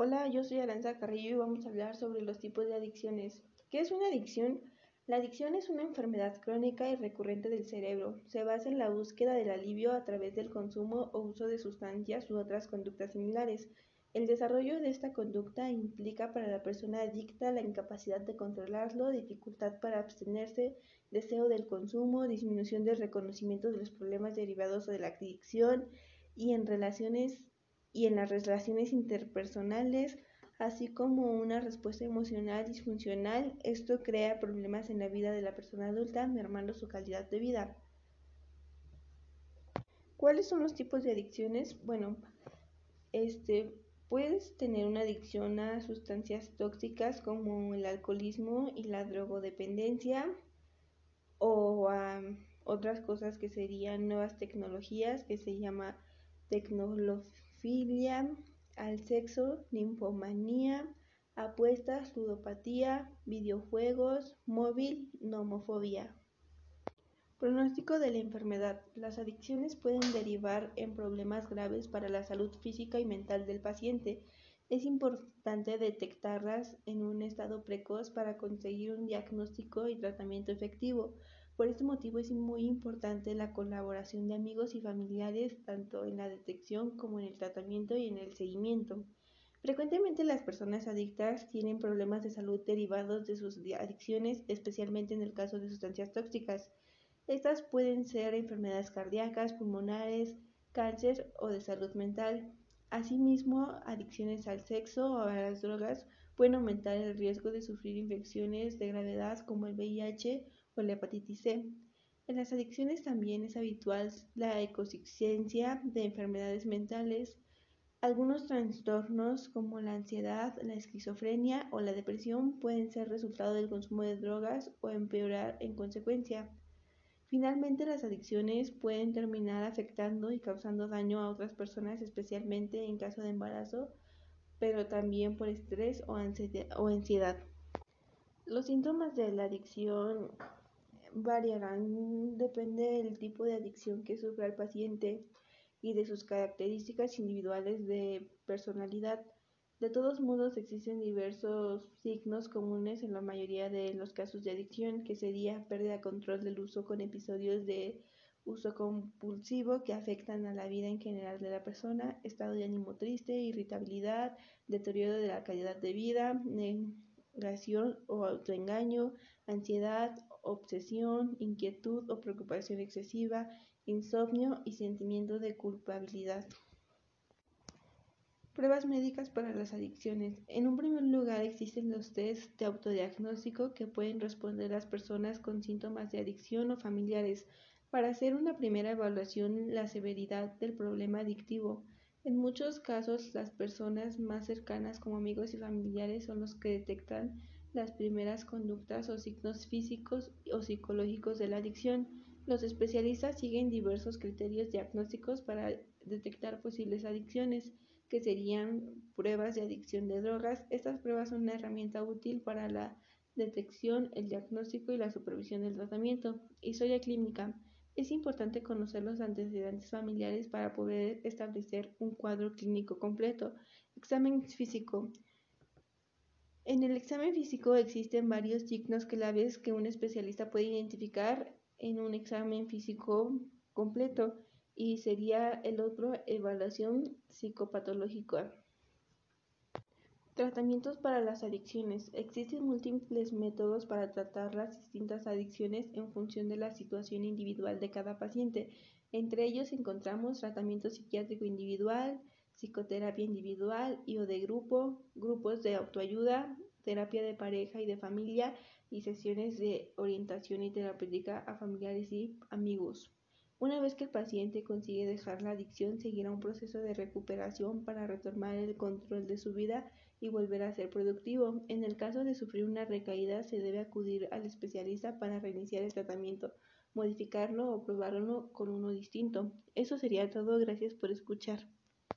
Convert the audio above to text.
Hola, yo soy Aranza Carrillo y vamos a hablar sobre los tipos de adicciones. ¿Qué es una adicción? La adicción es una enfermedad crónica y recurrente del cerebro. Se basa en la búsqueda del alivio a través del consumo o uso de sustancias u otras conductas similares. El desarrollo de esta conducta implica para la persona adicta la incapacidad de controlarlo, dificultad para abstenerse, deseo del consumo, disminución del reconocimiento de los problemas derivados de la adicción y en relaciones y en las relaciones interpersonales, así como una respuesta emocional disfuncional. Esto crea problemas en la vida de la persona adulta, mermando su calidad de vida. ¿Cuáles son los tipos de adicciones? Bueno, este puedes tener una adicción a sustancias tóxicas como el alcoholismo y la drogodependencia o a otras cosas que serían nuevas tecnologías que se llama tecnología filia, al sexo, ninfomanía, apuestas, ludopatía, videojuegos, móvil, nomofobia. Pronóstico de la enfermedad. Las adicciones pueden derivar en problemas graves para la salud física y mental del paciente. Es importante detectarlas en un estado precoz para conseguir un diagnóstico y tratamiento efectivo. Por este motivo es muy importante la colaboración de amigos y familiares tanto en la detección como en el tratamiento y en el seguimiento. Frecuentemente las personas adictas tienen problemas de salud derivados de sus adicciones, especialmente en el caso de sustancias tóxicas. Estas pueden ser enfermedades cardíacas, pulmonares, cáncer o de salud mental. Asimismo, adicciones al sexo o a las drogas pueden aumentar el riesgo de sufrir infecciones de gravedad como el VIH la hepatitis C. En las adicciones también es habitual la ecoexistencia de enfermedades mentales. Algunos trastornos como la ansiedad, la esquizofrenia o la depresión pueden ser resultado del consumo de drogas o empeorar en consecuencia. Finalmente, las adicciones pueden terminar afectando y causando daño a otras personas, especialmente en caso de embarazo, pero también por estrés o ansiedad. Los síntomas de la adicción variarán, depende del tipo de adicción que sufra el paciente y de sus características individuales de personalidad. De todos modos, existen diversos signos comunes en la mayoría de los casos de adicción, que sería pérdida de control del uso con episodios de uso compulsivo que afectan a la vida en general de la persona, estado de ánimo triste, irritabilidad, deterioro de la calidad de vida, negación o autoengaño, ansiedad, obsesión, inquietud o preocupación excesiva, insomnio y sentimiento de culpabilidad. Pruebas médicas para las adicciones. En un primer lugar existen los test de autodiagnóstico que pueden responder las personas con síntomas de adicción o familiares para hacer una primera evaluación la severidad del problema adictivo. En muchos casos las personas más cercanas como amigos y familiares son los que detectan las primeras conductas o signos físicos o psicológicos de la adicción. Los especialistas siguen diversos criterios diagnósticos para detectar posibles adicciones, que serían pruebas de adicción de drogas. Estas pruebas son una herramienta útil para la detección, el diagnóstico y la supervisión del tratamiento. Historia clínica. Es importante conocer los antecedentes familiares para poder establecer un cuadro clínico completo. Examen físico. En el examen físico existen varios signos claves que un especialista puede identificar en un examen físico completo y sería el otro evaluación psicopatológica. Tratamientos para las adicciones. Existen múltiples métodos para tratar las distintas adicciones en función de la situación individual de cada paciente. Entre ellos encontramos tratamiento psiquiátrico individual, psicoterapia individual y o de grupo, grupos de autoayuda, terapia de pareja y de familia y sesiones de orientación y terapéutica a familiares y amigos. Una vez que el paciente consigue dejar la adicción, seguirá un proceso de recuperación para retomar el control de su vida y volver a ser productivo. En el caso de sufrir una recaída, se debe acudir al especialista para reiniciar el tratamiento, modificarlo o probarlo con uno distinto. Eso sería todo. Gracias por escuchar.